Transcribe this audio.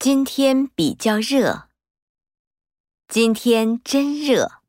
今天比较热。今天真热。